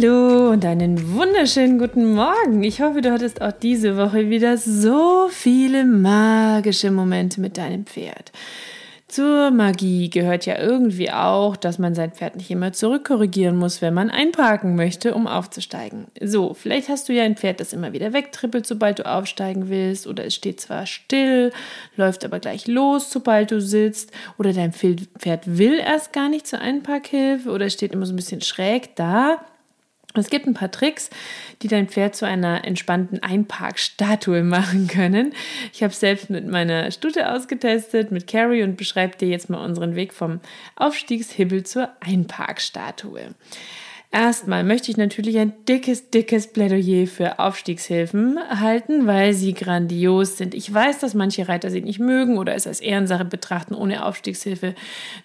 Hallo und einen wunderschönen guten Morgen. Ich hoffe, du hattest auch diese Woche wieder so viele magische Momente mit deinem Pferd. Zur Magie gehört ja irgendwie auch, dass man sein Pferd nicht immer zurückkorrigieren muss, wenn man einparken möchte, um aufzusteigen. So, vielleicht hast du ja ein Pferd, das immer wieder wegtrippelt, sobald du aufsteigen willst, oder es steht zwar still, läuft aber gleich los, sobald du sitzt, oder dein Pferd will erst gar nicht zur Einparkhilfe, oder es steht immer so ein bisschen schräg da. Es gibt ein paar Tricks, die dein Pferd zu einer entspannten Einparkstatue machen können. Ich habe es selbst mit meiner Stute ausgetestet, mit Carrie und beschreibe dir jetzt mal unseren Weg vom Aufstiegshibbel zur Einparkstatue. Erstmal möchte ich natürlich ein dickes, dickes Plädoyer für Aufstiegshilfen halten, weil sie grandios sind. Ich weiß, dass manche Reiter sie nicht mögen oder es als Ehrensache betrachten, ohne Aufstiegshilfe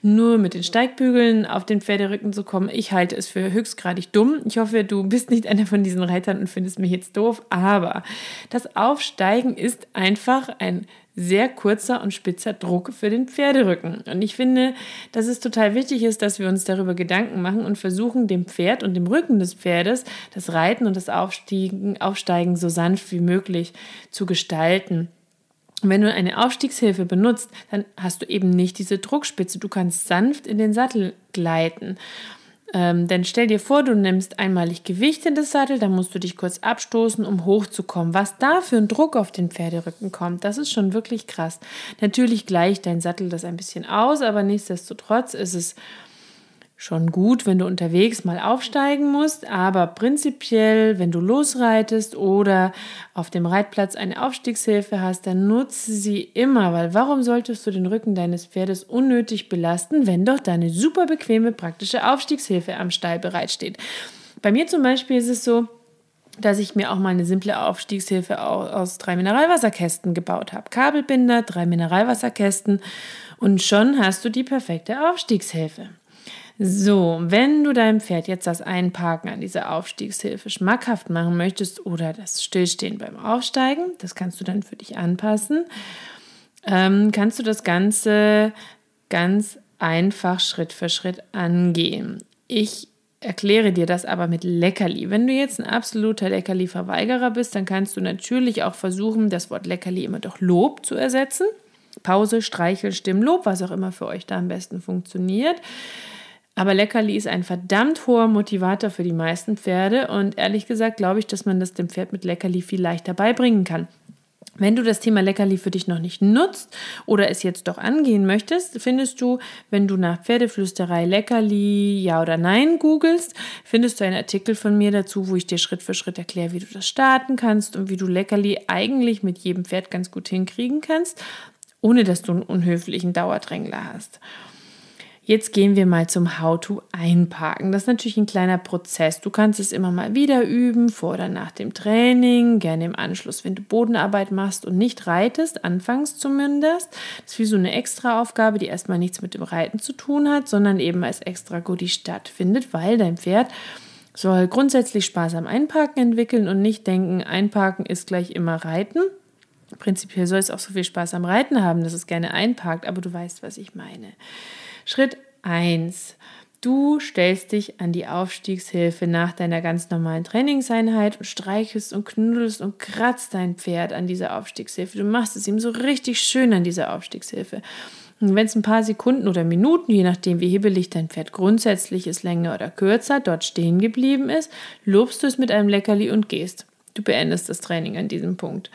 nur mit den Steigbügeln auf den Pferderücken zu kommen. Ich halte es für höchstgradig dumm. Ich hoffe, du bist nicht einer von diesen Reitern und findest mich jetzt doof, aber das Aufsteigen ist einfach ein sehr kurzer und spitzer Druck für den Pferderücken. Und ich finde, dass es total wichtig ist, dass wir uns darüber Gedanken machen und versuchen, dem Pferd und dem Rücken des Pferdes das Reiten und das Aufstiegen, Aufsteigen so sanft wie möglich zu gestalten. Und wenn du eine Aufstiegshilfe benutzt, dann hast du eben nicht diese Druckspitze. Du kannst sanft in den Sattel gleiten. Ähm, denn stell dir vor, du nimmst einmalig Gewicht in das Sattel, dann musst du dich kurz abstoßen, um hochzukommen. Was da für ein Druck auf den Pferderücken kommt, das ist schon wirklich krass. Natürlich gleicht dein Sattel das ein bisschen aus, aber nichtsdestotrotz ist es schon gut, wenn du unterwegs mal aufsteigen musst, aber prinzipiell, wenn du losreitest oder auf dem Reitplatz eine Aufstiegshilfe hast, dann nutze sie immer, weil warum solltest du den Rücken deines Pferdes unnötig belasten, wenn doch deine super bequeme praktische Aufstiegshilfe am Stall bereitsteht? Bei mir zum Beispiel ist es so, dass ich mir auch mal eine simple Aufstiegshilfe aus drei Mineralwasserkästen gebaut habe. Kabelbinder, drei Mineralwasserkästen und schon hast du die perfekte Aufstiegshilfe. So, wenn du deinem Pferd jetzt das Einparken an dieser Aufstiegshilfe schmackhaft machen möchtest oder das Stillstehen beim Aufsteigen, das kannst du dann für dich anpassen, ähm, kannst du das Ganze ganz einfach Schritt für Schritt angehen. Ich erkläre dir das aber mit Leckerli. Wenn du jetzt ein absoluter Leckerli-Verweigerer bist, dann kannst du natürlich auch versuchen, das Wort Leckerli immer durch Lob zu ersetzen. Pause, Streichel, Stimmlob, was auch immer für euch da am besten funktioniert. Aber Leckerli ist ein verdammt hoher Motivator für die meisten Pferde und ehrlich gesagt glaube ich, dass man das dem Pferd mit Leckerli viel leichter beibringen kann. Wenn du das Thema Leckerli für dich noch nicht nutzt oder es jetzt doch angehen möchtest, findest du, wenn du nach Pferdeflüsterei Leckerli ja oder nein googelst, findest du einen Artikel von mir dazu, wo ich dir Schritt für Schritt erkläre, wie du das starten kannst und wie du Leckerli eigentlich mit jedem Pferd ganz gut hinkriegen kannst, ohne dass du einen unhöflichen Dauerdrängler hast. Jetzt gehen wir mal zum How-to einparken. Das ist natürlich ein kleiner Prozess. Du kannst es immer mal wieder üben, vor oder nach dem Training, gerne im Anschluss, wenn du Bodenarbeit machst und nicht reitest, anfangs zumindest. Das ist wie so eine extra Aufgabe, die erstmal nichts mit dem Reiten zu tun hat, sondern eben als extra Goodie stattfindet, weil dein Pferd soll grundsätzlich Spaß am Einparken entwickeln und nicht denken, Einparken ist gleich immer Reiten. Prinzipiell soll es auch so viel Spaß am Reiten haben, dass es gerne einparkt, aber du weißt, was ich meine. Schritt 1. Du stellst dich an die Aufstiegshilfe nach deiner ganz normalen Trainingseinheit und streichelst und knuddelst und kratzt dein Pferd an dieser Aufstiegshilfe. Du machst es ihm so richtig schön an dieser Aufstiegshilfe. Und wenn es ein paar Sekunden oder Minuten, je nachdem wie hebelig dein Pferd grundsätzlich ist, länger oder kürzer, dort stehen geblieben ist, lobst du es mit einem Leckerli und gehst. Du beendest das Training an diesem Punkt.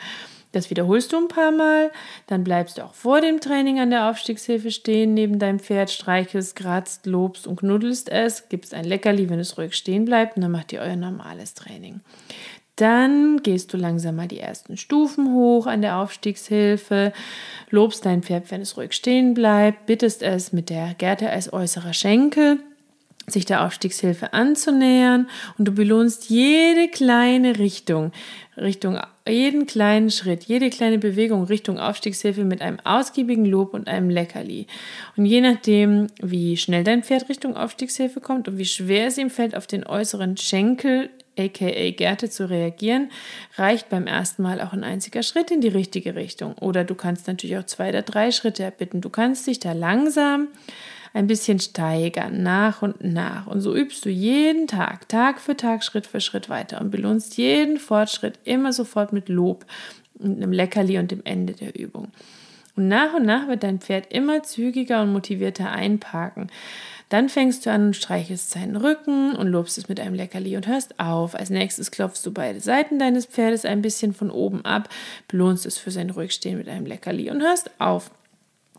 Das wiederholst du ein paar Mal, dann bleibst du auch vor dem Training an der Aufstiegshilfe stehen, neben deinem Pferd, streichelst, kratzt, lobst und knuddelst es, gibst ein Leckerli, wenn es ruhig stehen bleibt und dann macht ihr euer normales Training. Dann gehst du langsam mal die ersten Stufen hoch an der Aufstiegshilfe, lobst dein Pferd, wenn es ruhig stehen bleibt, bittest es mit der Gerte als äußerer Schenkel sich der Aufstiegshilfe anzunähern und du belohnst jede kleine Richtung, Richtung jeden kleinen Schritt, jede kleine Bewegung Richtung Aufstiegshilfe mit einem ausgiebigen Lob und einem Leckerli. Und je nachdem, wie schnell dein Pferd Richtung Aufstiegshilfe kommt und wie schwer es ihm fällt, auf den äußeren Schenkel aka Gerte zu reagieren, reicht beim ersten Mal auch ein einziger Schritt in die richtige Richtung. Oder du kannst natürlich auch zwei oder drei Schritte erbitten. Du kannst dich da langsam ein bisschen steigern, nach und nach. Und so übst du jeden Tag, Tag für Tag, Schritt für Schritt weiter und belohnst jeden Fortschritt immer sofort mit Lob und einem Leckerli und dem Ende der Übung. Und nach und nach wird dein Pferd immer zügiger und motivierter einparken. Dann fängst du an und streichelst seinen Rücken und lobst es mit einem Leckerli und hörst auf. Als nächstes klopfst du beide Seiten deines Pferdes ein bisschen von oben ab, belohnst es für sein Ruhigstehen mit einem Leckerli und hörst auf.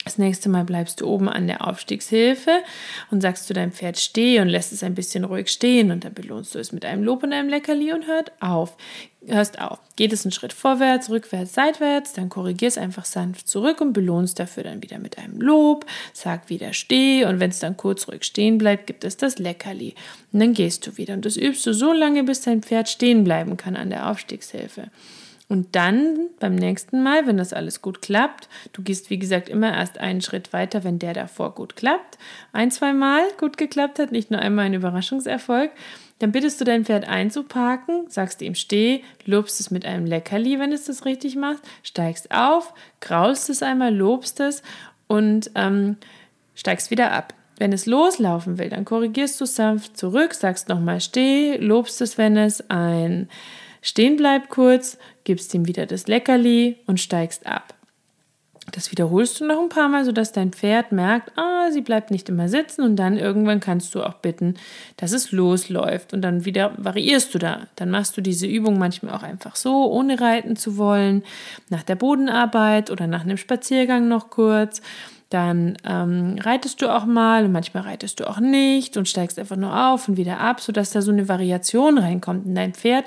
Das nächste Mal bleibst du oben an der Aufstiegshilfe und sagst zu deinem Pferd steh und lässt es ein bisschen ruhig stehen und dann belohnst du es mit einem Lob und einem Leckerli und hört auf. Hörst auf. Geht es einen Schritt vorwärts, rückwärts, seitwärts, dann korrigierst einfach sanft zurück und belohnst dafür dann wieder mit einem Lob, sag wieder steh und wenn es dann kurz ruhig stehen bleibt, gibt es das Leckerli. Und dann gehst du wieder und das übst du so lange, bis dein Pferd stehen bleiben kann an der Aufstiegshilfe. Und dann beim nächsten Mal, wenn das alles gut klappt, du gehst wie gesagt immer erst einen Schritt weiter, wenn der davor gut klappt, ein, zwei Mal gut geklappt hat, nicht nur einmal ein Überraschungserfolg, dann bittest du dein Pferd einzuparken, sagst ihm steh, lobst es mit einem Leckerli, wenn es das richtig macht, steigst auf, graulst es einmal, lobst es und ähm, steigst wieder ab. Wenn es loslaufen will, dann korrigierst du sanft zurück, sagst nochmal steh, lobst es, wenn es ein Stehen bleibt kurz, gibst ihm wieder das Leckerli und steigst ab. Das wiederholst du noch ein paar Mal, sodass dein Pferd merkt, ah, sie bleibt nicht immer sitzen und dann irgendwann kannst du auch bitten, dass es losläuft und dann wieder variierst du da. Dann machst du diese Übung manchmal auch einfach so, ohne reiten zu wollen, nach der Bodenarbeit oder nach einem Spaziergang noch kurz dann ähm, reitest du auch mal und manchmal reitest du auch nicht und steigst einfach nur auf und wieder ab, sodass da so eine Variation reinkommt und dein Pferd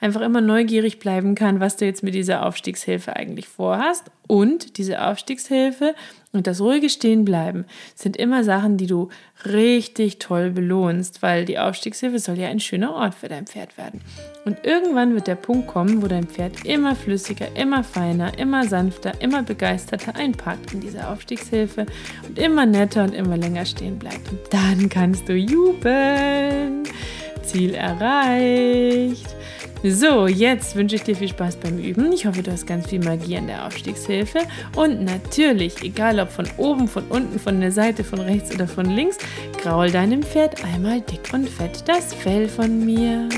einfach immer neugierig bleiben kann, was du jetzt mit dieser Aufstiegshilfe eigentlich vorhast. Und diese Aufstiegshilfe und das ruhige Stehenbleiben sind immer Sachen, die du richtig toll belohnst, weil die Aufstiegshilfe soll ja ein schöner Ort für dein Pferd werden. Und irgendwann wird der Punkt kommen, wo dein Pferd immer flüssiger, immer feiner, immer sanfter, immer begeisterter einpackt in diese Aufstiegshilfe und immer netter und immer länger stehen bleibt. Und dann kannst du jubeln. Ziel erreicht. So, jetzt wünsche ich dir viel Spaß beim Üben. Ich hoffe, du hast ganz viel Magie an der Aufstiegshilfe. Und natürlich, egal ob von oben, von unten, von der Seite, von rechts oder von links, graul deinem Pferd einmal dick und fett das Fell von mir.